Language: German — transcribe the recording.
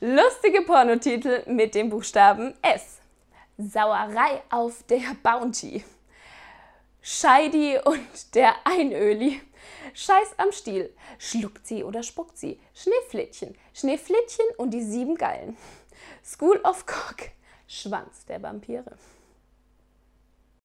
Lustige Pornotitel mit dem Buchstaben S. Sauerei auf der Bounty. Scheidi und der Einöli. Scheiß am Stiel. Schluckt sie oder spuckt sie? Schneeflittchen. Schneeflittchen und die sieben Geilen. School of Cock. Schwanz der Vampire.